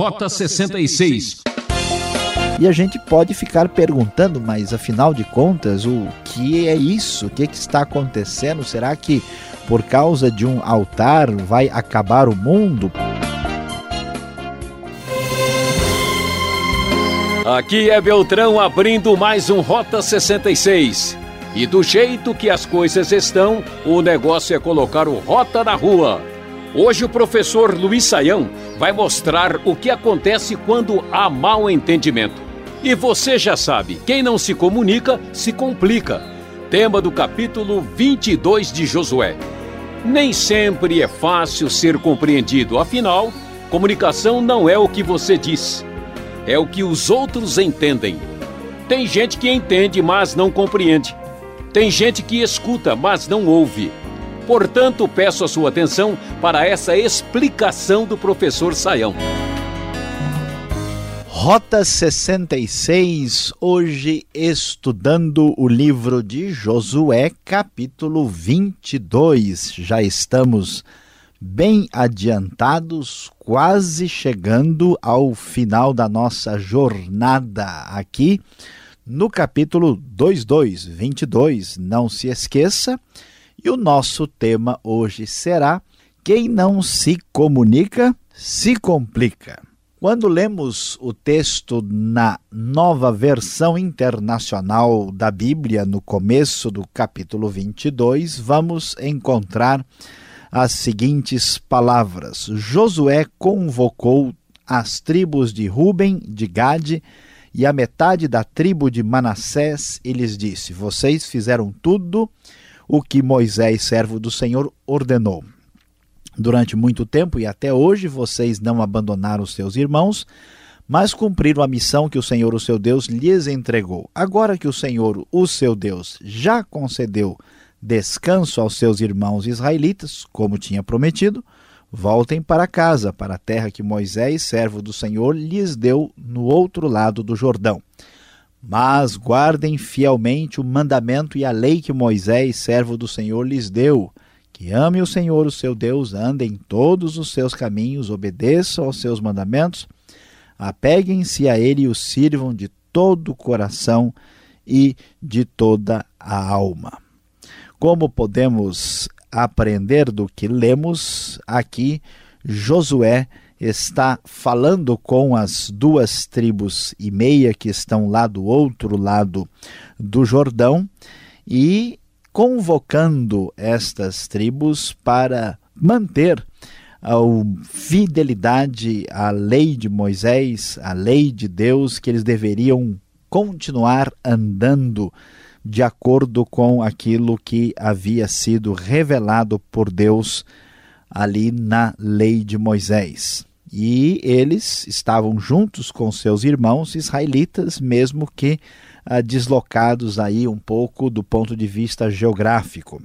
Rota 66. E a gente pode ficar perguntando, mas afinal de contas, o que é isso? O que, é que está acontecendo? Será que por causa de um altar vai acabar o mundo? Aqui é Beltrão abrindo mais um Rota 66. E do jeito que as coisas estão, o negócio é colocar o Rota na rua. Hoje o professor Luiz Saião vai mostrar o que acontece quando há mau entendimento. E você já sabe, quem não se comunica, se complica. Tema do capítulo 22 de Josué. Nem sempre é fácil ser compreendido, afinal, comunicação não é o que você diz, é o que os outros entendem. Tem gente que entende, mas não compreende. Tem gente que escuta, mas não ouve. Portanto, peço a sua atenção para essa explicação do professor Saião. Rota 66, hoje estudando o livro de Josué, capítulo 22. Já estamos bem adiantados, quase chegando ao final da nossa jornada aqui no capítulo 22, 22. Não se esqueça e o nosso tema hoje será: Quem não se comunica, se complica. Quando lemos o texto na nova versão internacional da Bíblia, no começo do capítulo 22, vamos encontrar as seguintes palavras: Josué convocou as tribos de Ruben, de Gade e a metade da tribo de Manassés e lhes disse: Vocês fizeram tudo o que Moisés, servo do Senhor, ordenou. Durante muito tempo e até hoje vocês não abandonaram os seus irmãos, mas cumpriram a missão que o Senhor, o seu Deus, lhes entregou. Agora que o Senhor, o seu Deus, já concedeu descanso aos seus irmãos israelitas, como tinha prometido, voltem para casa, para a terra que Moisés, servo do Senhor, lhes deu no outro lado do Jordão. Mas guardem fielmente o mandamento e a lei que Moisés, servo do Senhor, lhes deu. Que ame o Senhor, o seu Deus, andem em todos os seus caminhos, obedeçam aos seus mandamentos, apeguem-se a ele e o sirvam de todo o coração e de toda a alma. Como podemos aprender do que lemos aqui, Josué está falando com as duas tribos e meia que estão lá do outro lado do Jordão e convocando estas tribos para manter a fidelidade à lei de Moisés, à lei de Deus, que eles deveriam continuar andando de acordo com aquilo que havia sido revelado por Deus ali na lei de Moisés. E eles estavam juntos com seus irmãos israelitas, mesmo que ah, deslocados aí um pouco do ponto de vista geográfico.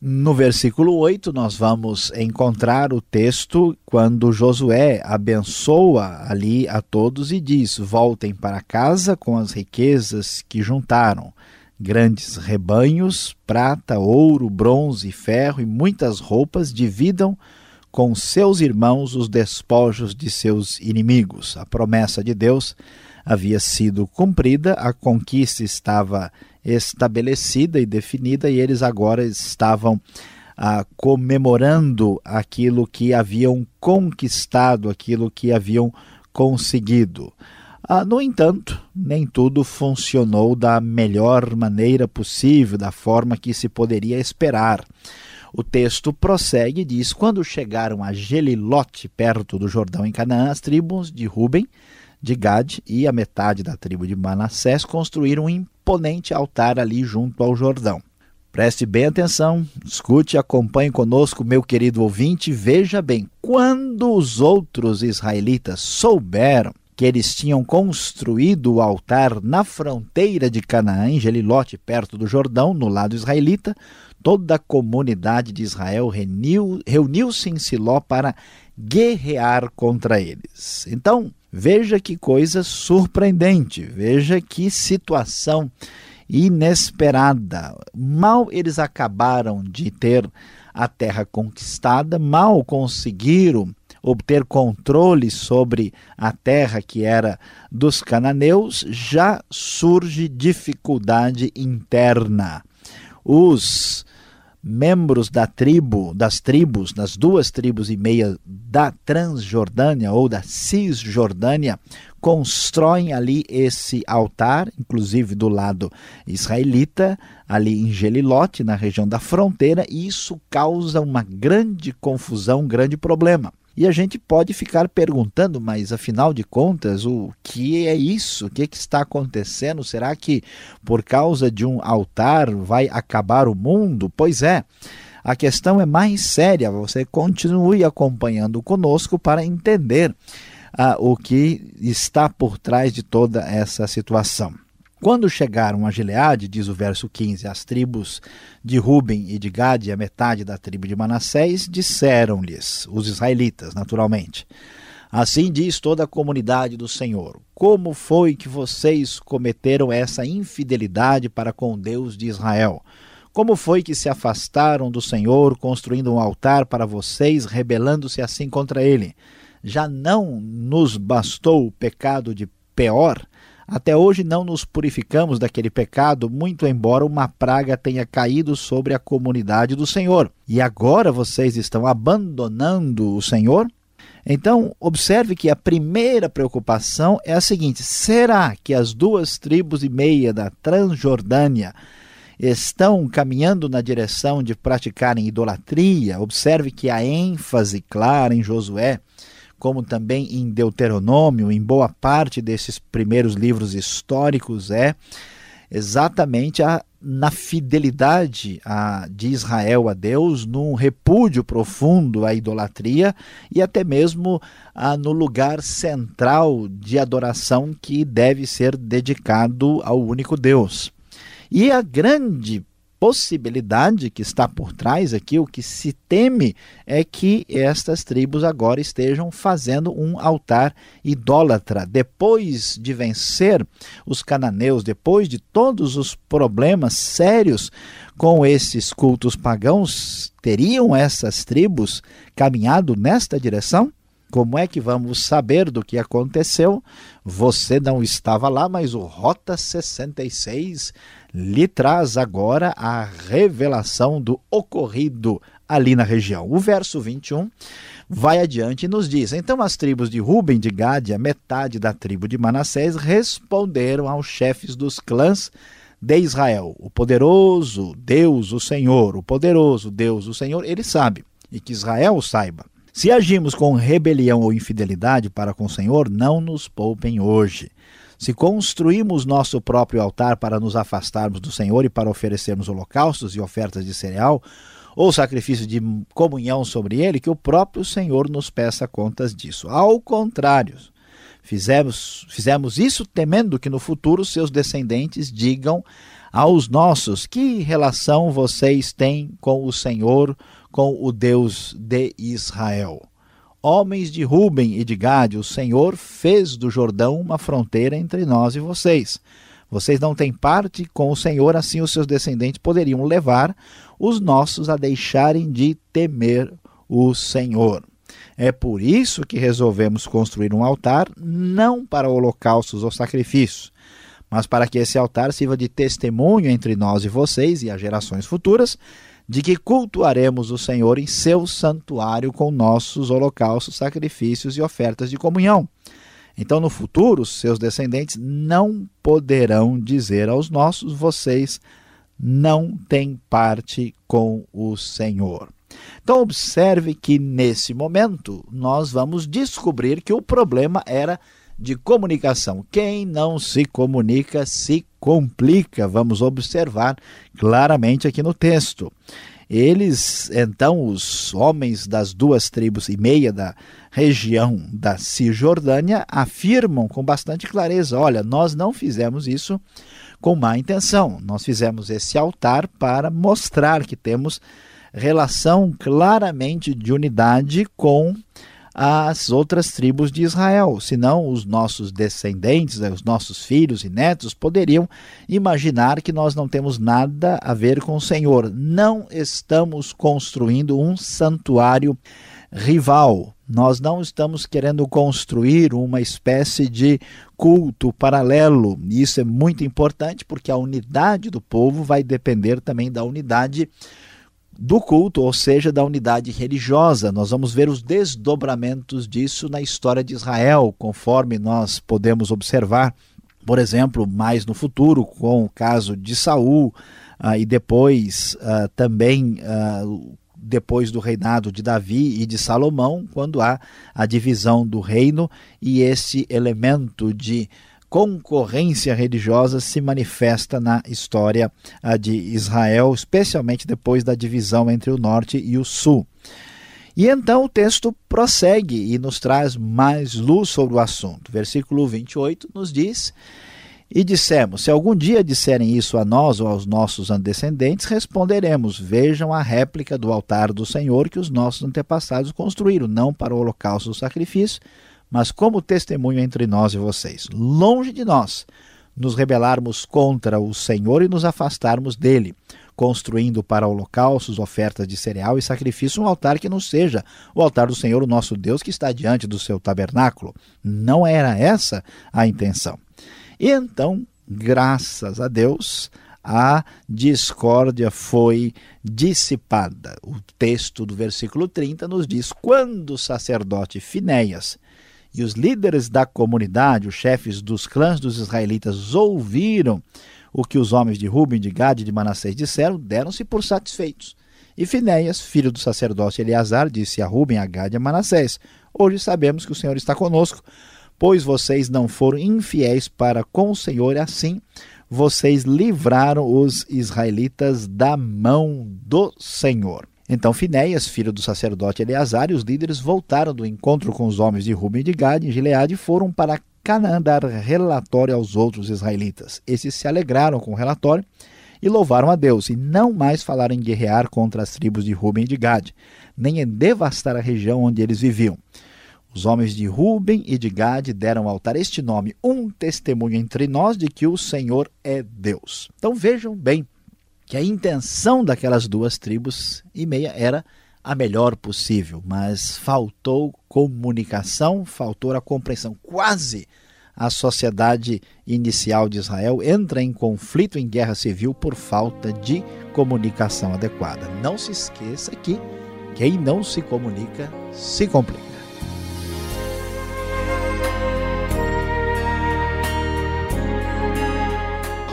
No versículo 8, nós vamos encontrar o texto quando Josué abençoa ali a todos e diz: Voltem para casa com as riquezas que juntaram, grandes rebanhos, prata, ouro, bronze, ferro e muitas roupas, dividam com seus irmãos os despojos de seus inimigos. A promessa de Deus havia sido cumprida, a conquista estava estabelecida e definida, e eles agora estavam ah, comemorando aquilo que haviam conquistado, aquilo que haviam conseguido. Ah, no entanto, nem tudo funcionou da melhor maneira possível, da forma que se poderia esperar. O texto prossegue e diz: Quando chegaram a Gelilote, perto do Jordão em Canaã, as tribos de Ruben, de Gad e a metade da tribo de Manassés construíram um imponente altar ali junto ao Jordão. Preste bem atenção, escute e acompanhe conosco, meu querido ouvinte. Veja bem, quando os outros israelitas souberam que eles tinham construído o altar na fronteira de Canaã, em Gelilote, perto do Jordão, no lado israelita, toda a comunidade de Israel reuniu-se em Siló para guerrear contra eles. Então, veja que coisa surpreendente, veja que situação inesperada. Mal eles acabaram de ter a terra conquistada, mal conseguiram obter controle sobre a terra que era dos cananeus, já surge dificuldade interna. Os membros da tribo, das tribos, das duas tribos e meia da Transjordânia ou da Cisjordânia, constroem ali esse altar, inclusive do lado israelita, ali em Gelilote, na região da fronteira, e isso causa uma grande confusão, um grande problema. E a gente pode ficar perguntando, mas afinal de contas, o que é isso? O que, é que está acontecendo? Será que por causa de um altar vai acabar o mundo? Pois é. A questão é mais séria. Você continue acompanhando conosco para entender ah, o que está por trás de toda essa situação. Quando chegaram a Gileade, diz o verso 15, as tribos de Ruben e de Gade, a metade da tribo de Manassés, disseram-lhes, os israelitas, naturalmente, Assim diz toda a comunidade do Senhor: Como foi que vocês cometeram essa infidelidade para com Deus de Israel? Como foi que se afastaram do Senhor, construindo um altar para vocês, rebelando-se assim contra ele? Já não nos bastou o pecado de Peor? Até hoje não nos purificamos daquele pecado, muito embora uma praga tenha caído sobre a comunidade do Senhor. E agora vocês estão abandonando o Senhor? Então, observe que a primeira preocupação é a seguinte: será que as duas tribos e meia da Transjordânia estão caminhando na direção de praticarem idolatria? Observe que a ênfase clara em Josué como também em Deuteronômio, em boa parte desses primeiros livros históricos, é exatamente a, na fidelidade a, de Israel a Deus, num repúdio profundo à idolatria e até mesmo a, no lugar central de adoração que deve ser dedicado ao único Deus. E a grande possibilidade que está por trás aqui, o que se teme é que estas tribos agora estejam fazendo um altar idólatra. Depois de vencer os cananeus, depois de todos os problemas sérios com esses cultos pagãos, teriam essas tribos caminhado nesta direção? Como é que vamos saber do que aconteceu? Você não estava lá, mas o Rota 66 lhe traz agora a revelação do ocorrido ali na região. O verso 21 vai adiante e nos diz: Então as tribos de Ruben, de Gade, a metade da tribo de Manassés, responderam aos chefes dos clãs de Israel: O poderoso Deus, o Senhor, o poderoso Deus, o Senhor, ele sabe, e que Israel saiba se agimos com rebelião ou infidelidade para com o Senhor, não nos poupem hoje. Se construímos nosso próprio altar para nos afastarmos do Senhor e para oferecermos holocaustos e ofertas de cereal, ou sacrifício de comunhão sobre ele, que o próprio Senhor nos peça contas disso. Ao contrário, fizemos, fizemos isso temendo que no futuro seus descendentes digam aos nossos: Que relação vocês têm com o Senhor, com o Deus de Israel. Homens de Ruben e de Gade, o Senhor fez do Jordão uma fronteira entre nós e vocês. Vocês não têm parte com o Senhor, assim os seus descendentes poderiam levar os nossos a deixarem de temer o Senhor. É por isso que resolvemos construir um altar, não para holocaustos ou sacrifícios, mas para que esse altar sirva de testemunho entre nós e vocês e as gerações futuras de que cultuaremos o Senhor em seu santuário com nossos holocaustos, sacrifícios e ofertas de comunhão. Então, no futuro, seus descendentes não poderão dizer aos nossos: vocês não têm parte com o Senhor. Então, observe que nesse momento nós vamos descobrir que o problema era de comunicação. Quem não se comunica se complica. Vamos observar claramente aqui no texto. Eles, então, os homens das duas tribos e meia da região da Cisjordânia, afirmam com bastante clareza: olha, nós não fizemos isso com má intenção, nós fizemos esse altar para mostrar que temos relação claramente de unidade com as outras tribos de Israel. Senão, os nossos descendentes, né, os nossos filhos e netos, poderiam imaginar que nós não temos nada a ver com o Senhor. Não estamos construindo um santuário rival. Nós não estamos querendo construir uma espécie de culto paralelo. Isso é muito importante porque a unidade do povo vai depender também da unidade do culto, ou seja, da unidade religiosa. Nós vamos ver os desdobramentos disso na história de Israel, conforme nós podemos observar, por exemplo, mais no futuro, com o caso de Saul, uh, e depois uh, também uh, depois do reinado de Davi e de Salomão, quando há a divisão do reino e esse elemento de concorrência religiosa se manifesta na história de Israel, especialmente depois da divisão entre o norte e o sul. E então o texto prossegue e nos traz mais luz sobre o assunto. Versículo 28 nos diz: e dissemos: Se algum dia disserem isso a nós ou aos nossos descendentes, responderemos: Vejam a réplica do altar do Senhor que os nossos antepassados construíram, não para o holocausto do sacrifício, mas como testemunho entre nós e vocês. Longe de nós nos rebelarmos contra o Senhor e nos afastarmos dele, construindo para holocaustos, ofertas de cereal e sacrifício um altar que não seja o altar do Senhor, o nosso Deus, que está diante do seu tabernáculo. Não era essa a intenção. E então, graças a Deus, a discórdia foi dissipada. O texto do versículo 30 nos diz: quando o sacerdote Finéias e os líderes da comunidade, os chefes dos clãs dos israelitas, ouviram o que os homens de Ruben, de Gad e de Manassés disseram, deram-se por satisfeitos. E Finéias, filho do sacerdote Eleazar, disse a Ruben, a Gad e a Manassés: Hoje sabemos que o Senhor está conosco pois vocês não foram infiéis para com o Senhor, e assim vocês livraram os israelitas da mão do Senhor. Então Finéias, filho do sacerdote Eleazar, e os líderes voltaram do encontro com os homens de Ruben e de Gad em Gileade e foram para Canaã dar relatório aos outros israelitas. Esses se alegraram com o relatório e louvaram a Deus, e não mais falaram em guerrear contra as tribos de Ruben e de Gad, nem em devastar a região onde eles viviam. Os homens de Ruben e de Gade deram ao altar este nome, um testemunho entre nós de que o Senhor é Deus. Então vejam bem que a intenção daquelas duas tribos e meia era a melhor possível, mas faltou comunicação, faltou a compreensão. Quase a sociedade inicial de Israel entra em conflito, em guerra civil, por falta de comunicação adequada. Não se esqueça que quem não se comunica se complica.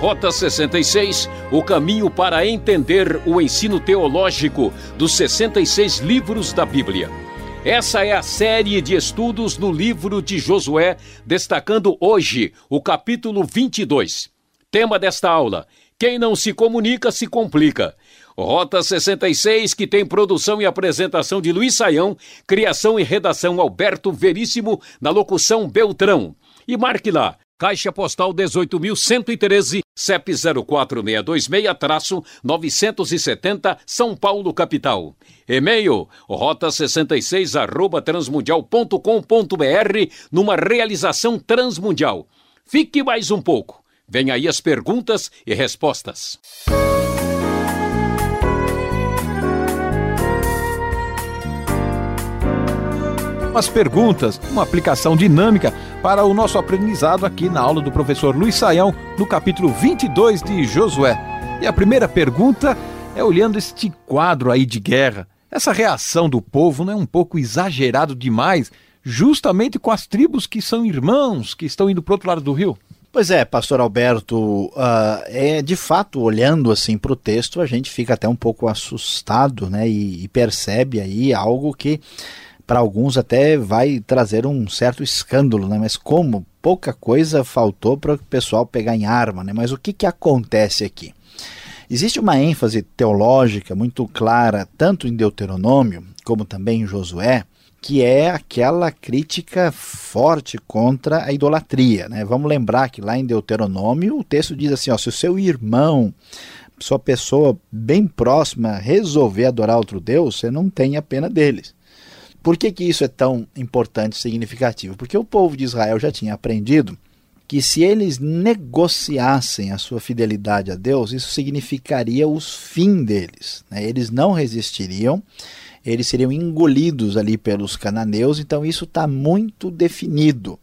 Rota 66, o caminho para entender o ensino teológico dos 66 livros da Bíblia. Essa é a série de estudos no livro de Josué, destacando hoje o capítulo 22. Tema desta aula: Quem não se comunica se complica. Rota 66, que tem produção e apresentação de Luiz Saião, criação e redação Alberto Veríssimo, na locução Beltrão. E marque lá, Caixa Postal 18.113, CEP 04626-970, São Paulo, capital. E-mail, rota66 arroba transmundial.com.br, numa realização transmundial. Fique mais um pouco. Vem aí as perguntas e respostas. Umas perguntas, uma aplicação dinâmica para o nosso aprendizado aqui na aula do professor Luiz Saião, no capítulo 22 de Josué. E a primeira pergunta é olhando este quadro aí de guerra. Essa reação do povo não é um pouco exagerado demais, justamente com as tribos que são irmãos, que estão indo para o outro lado do rio? Pois é, pastor Alberto, uh, é de fato, olhando assim para o texto, a gente fica até um pouco assustado, né, e, e percebe aí algo que para alguns até vai trazer um certo escândalo, né? Mas como pouca coisa faltou para o pessoal pegar em arma, né? Mas o que, que acontece aqui? Existe uma ênfase teológica muito clara, tanto em Deuteronômio como também em Josué, que é aquela crítica forte contra a idolatria. Né? Vamos lembrar que lá em Deuteronômio o texto diz assim: ó, se o seu irmão, sua pessoa bem próxima, resolver adorar outro Deus, você não tem a pena deles. Por que, que isso é tão importante e significativo? Porque o povo de Israel já tinha aprendido que se eles negociassem a sua fidelidade a Deus, isso significaria os fim deles. Né? Eles não resistiriam eles seriam engolidos ali pelos cananeus, então isso está muito definido.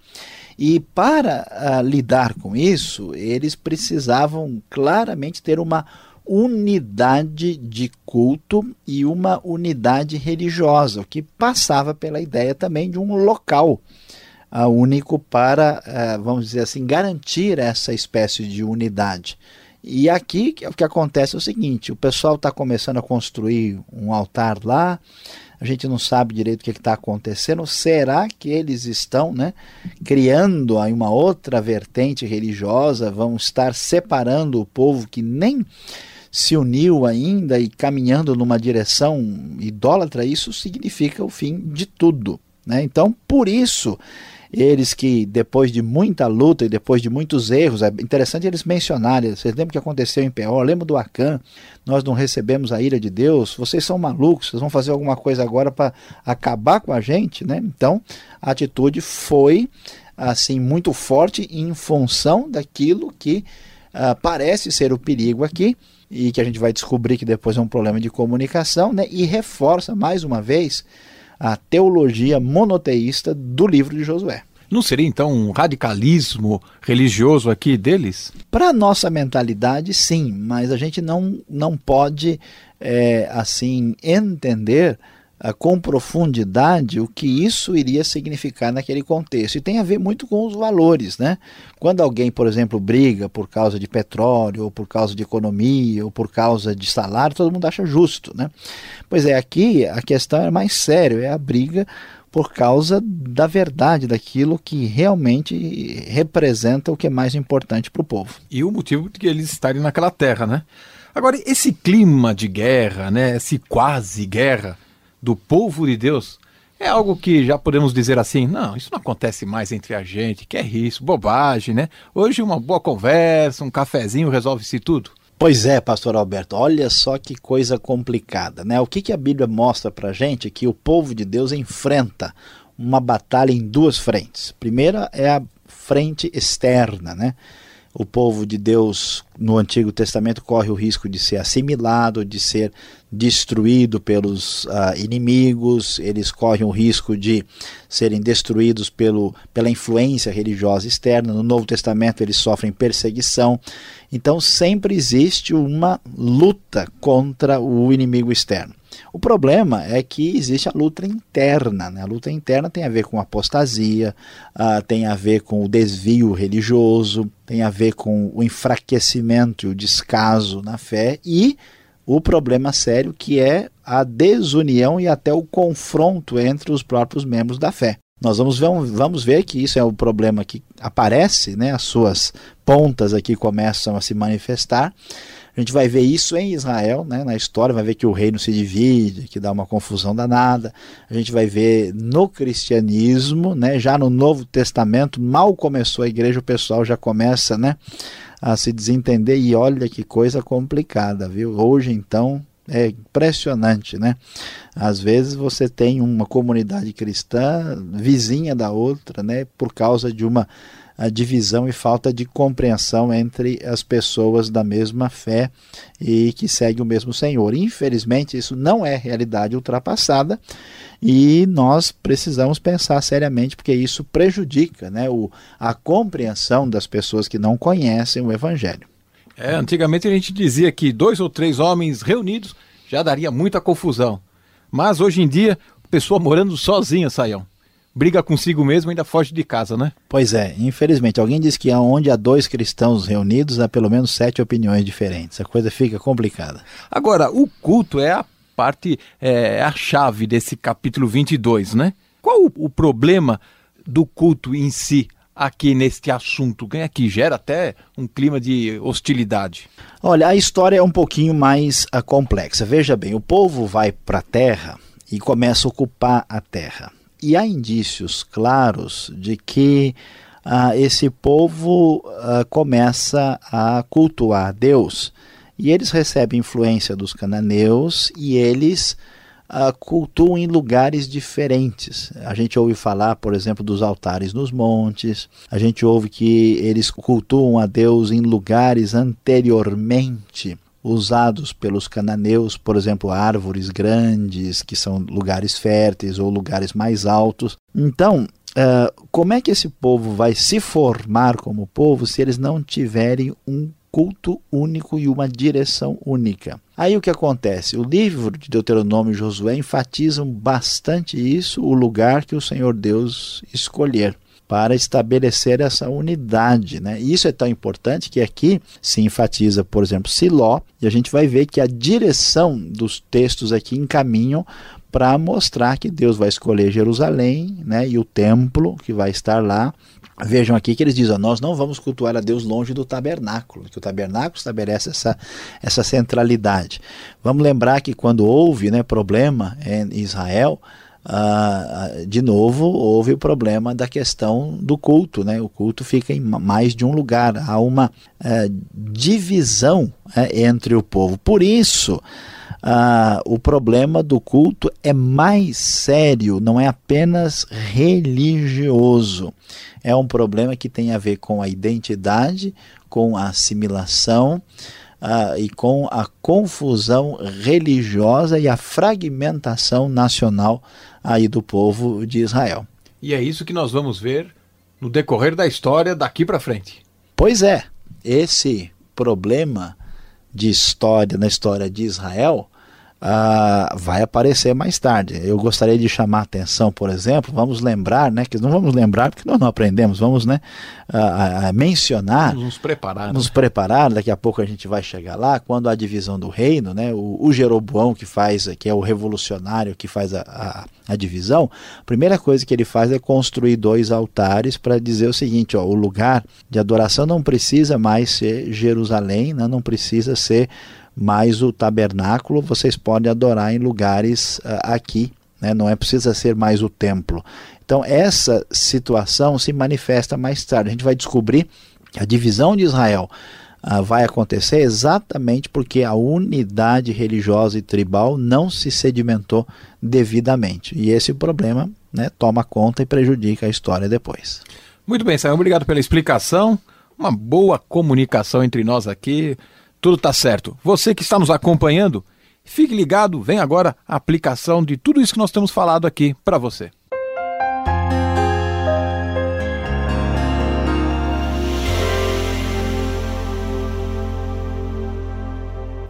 E para uh, lidar com isso, eles precisavam claramente ter uma unidade de culto e uma unidade religiosa, o que passava pela ideia também de um local uh, único para, uh, vamos dizer assim, garantir essa espécie de unidade. E aqui o que acontece é o seguinte: o pessoal está começando a construir um altar lá, a gente não sabe direito o que está acontecendo. Será que eles estão né, criando aí uma outra vertente religiosa? Vão estar separando o povo que nem se uniu ainda e caminhando numa direção idólatra? Isso significa o fim de tudo. Né? Então, por isso eles que depois de muita luta e depois de muitos erros, é interessante eles mencionarem, vocês lembram o que aconteceu em Peor, lembra do Acã, nós não recebemos a ira de Deus, vocês são malucos, vocês vão fazer alguma coisa agora para acabar com a gente, né? Então, a atitude foi assim muito forte em função daquilo que uh, parece ser o perigo aqui e que a gente vai descobrir que depois é um problema de comunicação, né? E reforça mais uma vez a teologia monoteísta do livro de Josué. Não seria então um radicalismo religioso aqui deles? Para a nossa mentalidade, sim, mas a gente não, não pode é, assim entender com profundidade o que isso iria significar naquele contexto. E tem a ver muito com os valores. Né? Quando alguém, por exemplo, briga por causa de petróleo, ou por causa de economia, ou por causa de salário, todo mundo acha justo. Né? Pois é, aqui a questão é mais séria, é a briga por causa da verdade, daquilo que realmente representa o que é mais importante para o povo. E o motivo de eles estarem naquela terra, né? Agora, esse clima de guerra, né, esse quase guerra, do povo de Deus é algo que já podemos dizer assim, não, isso não acontece mais entre a gente, que é isso, bobagem, né? Hoje uma boa conversa, um cafezinho resolve-se tudo. Pois é, pastor Alberto, olha só que coisa complicada, né? O que, que a Bíblia mostra pra gente é que o povo de Deus enfrenta uma batalha em duas frentes. Primeira é a frente externa, né? O povo de Deus no Antigo Testamento corre o risco de ser assimilado, de ser destruído pelos uh, inimigos, eles correm o risco de serem destruídos pelo, pela influência religiosa externa. No Novo Testamento, eles sofrem perseguição. Então, sempre existe uma luta contra o inimigo externo. O problema é que existe a luta interna. Né? A luta interna tem a ver com apostasia, uh, tem a ver com o desvio religioso, tem a ver com o enfraquecimento e o descaso na fé e o problema sério que é a desunião e até o confronto entre os próprios membros da fé. Nós vamos ver, vamos ver que isso é um problema que aparece, né? as suas pontas aqui começam a se manifestar. A gente vai ver isso em Israel, né, na história, vai ver que o reino se divide, que dá uma confusão danada. A gente vai ver no cristianismo, né, já no Novo Testamento, mal começou a igreja, o pessoal já começa né, a se desentender. E olha que coisa complicada, viu? Hoje, então, é impressionante, né? Às vezes você tem uma comunidade cristã vizinha da outra, né? Por causa de uma divisão e falta de compreensão entre as pessoas da mesma fé e que seguem o mesmo Senhor. Infelizmente, isso não é realidade ultrapassada e nós precisamos pensar seriamente porque isso prejudica né, o, a compreensão das pessoas que não conhecem o Evangelho. É, antigamente a gente dizia que dois ou três homens reunidos já daria muita confusão. Mas hoje em dia, pessoa morando sozinha, Saião briga consigo mesmo e ainda foge de casa, né? Pois é, infelizmente. Alguém diz que onde há dois cristãos reunidos, há pelo menos sete opiniões diferentes. A coisa fica complicada. Agora, o culto é a parte, é a chave desse capítulo 22, né? Qual o, o problema do culto em si? Aqui neste assunto, é que gera até um clima de hostilidade? Olha, a história é um pouquinho mais uh, complexa. Veja bem, o povo vai para a terra e começa a ocupar a terra. E há indícios claros de que ah, esse povo ah, começa a cultuar Deus. E eles recebem influência dos cananeus e eles cultuam em lugares diferentes. A gente ouve falar, por exemplo, dos altares nos montes, a gente ouve que eles cultuam a Deus em lugares anteriormente usados pelos cananeus, por exemplo, árvores grandes, que são lugares férteis ou lugares mais altos. Então, uh, como é que esse povo vai se formar como povo se eles não tiverem um culto único e uma direção única? Aí o que acontece? O livro de Deuteronômio e Josué enfatizam bastante isso, o lugar que o Senhor Deus escolher para estabelecer essa unidade. Né? E isso é tão importante que aqui se enfatiza, por exemplo, Siló, e a gente vai ver que a direção dos textos aqui encaminham para mostrar que Deus vai escolher Jerusalém né, e o templo que vai estar lá. Vejam aqui que eles dizem: nós não vamos cultuar a Deus longe do tabernáculo, que o tabernáculo estabelece essa, essa centralidade. Vamos lembrar que quando houve né, problema em Israel, Uh, de novo, houve o problema da questão do culto. Né? O culto fica em mais de um lugar. Há uma uh, divisão uh, entre o povo. Por isso, uh, o problema do culto é mais sério, não é apenas religioso. É um problema que tem a ver com a identidade, com a assimilação uh, e com a confusão religiosa e a fragmentação nacional aí do povo de Israel. E é isso que nós vamos ver no decorrer da história daqui para frente. Pois é, esse problema de história na história de Israel uh, vai aparecer mais tarde. Eu gostaria de chamar a atenção, por exemplo, vamos lembrar, né, que não vamos lembrar porque nós não aprendemos, vamos né, uh, mencionar, vamos nos preparar, nos né? preparar, daqui a pouco a gente vai chegar lá, quando a divisão do reino, né, o, o Jeroboão que faz, que é o revolucionário que faz a, a, a divisão, a primeira coisa que ele faz é construir dois altares para dizer o seguinte, ó, o lugar de adoração não precisa mais ser Jerusalém, né, não precisa ser mas o tabernáculo vocês podem adorar em lugares uh, aqui, né? não é precisa ser mais o templo. Então essa situação se manifesta mais tarde. A gente vai descobrir que a divisão de Israel uh, vai acontecer exatamente porque a unidade religiosa e tribal não se sedimentou devidamente. E esse problema né, toma conta e prejudica a história depois. Muito bem, Sam, obrigado pela explicação. Uma boa comunicação entre nós aqui tudo está certo. Você que está nos acompanhando, fique ligado, vem agora a aplicação de tudo isso que nós temos falado aqui para você.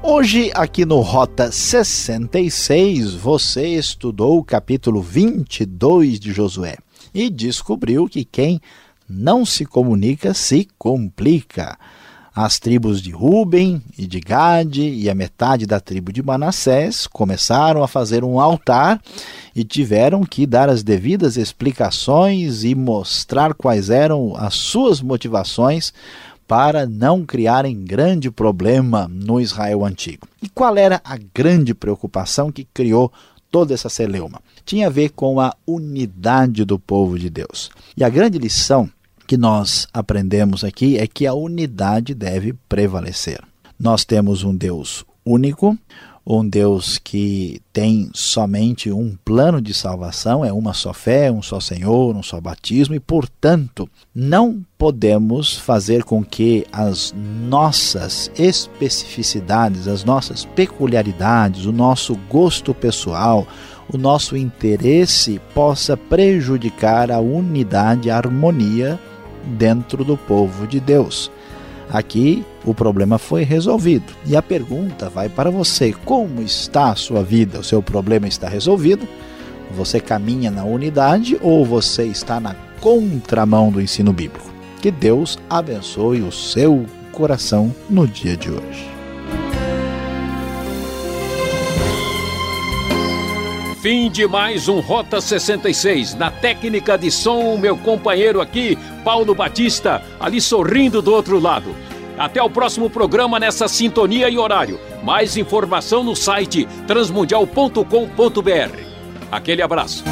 Hoje, aqui no Rota 66, você estudou o capítulo 22 de Josué e descobriu que quem não se comunica se complica. As tribos de Ruben e de Gade e a metade da tribo de Manassés começaram a fazer um altar e tiveram que dar as devidas explicações e mostrar quais eram as suas motivações para não criarem grande problema no Israel antigo. E qual era a grande preocupação que criou toda essa celeuma? Tinha a ver com a unidade do povo de Deus. E a grande lição que nós aprendemos aqui é que a unidade deve prevalecer. Nós temos um Deus único, um Deus que tem somente um plano de salvação, é uma só fé, um só Senhor, um só batismo, e portanto não podemos fazer com que as nossas especificidades, as nossas peculiaridades, o nosso gosto pessoal, o nosso interesse possa prejudicar a unidade, a harmonia dentro do povo de Deus. Aqui o problema foi resolvido. E a pergunta vai para você: como está a sua vida? O seu problema está resolvido? Você caminha na unidade ou você está na contramão do ensino bíblico? Que Deus abençoe o seu coração no dia de hoje. Fim de mais um Rota 66. Na técnica de som, meu companheiro aqui, Paulo Batista, ali sorrindo do outro lado. Até o próximo programa nessa sintonia e horário. Mais informação no site transmundial.com.br. Aquele abraço.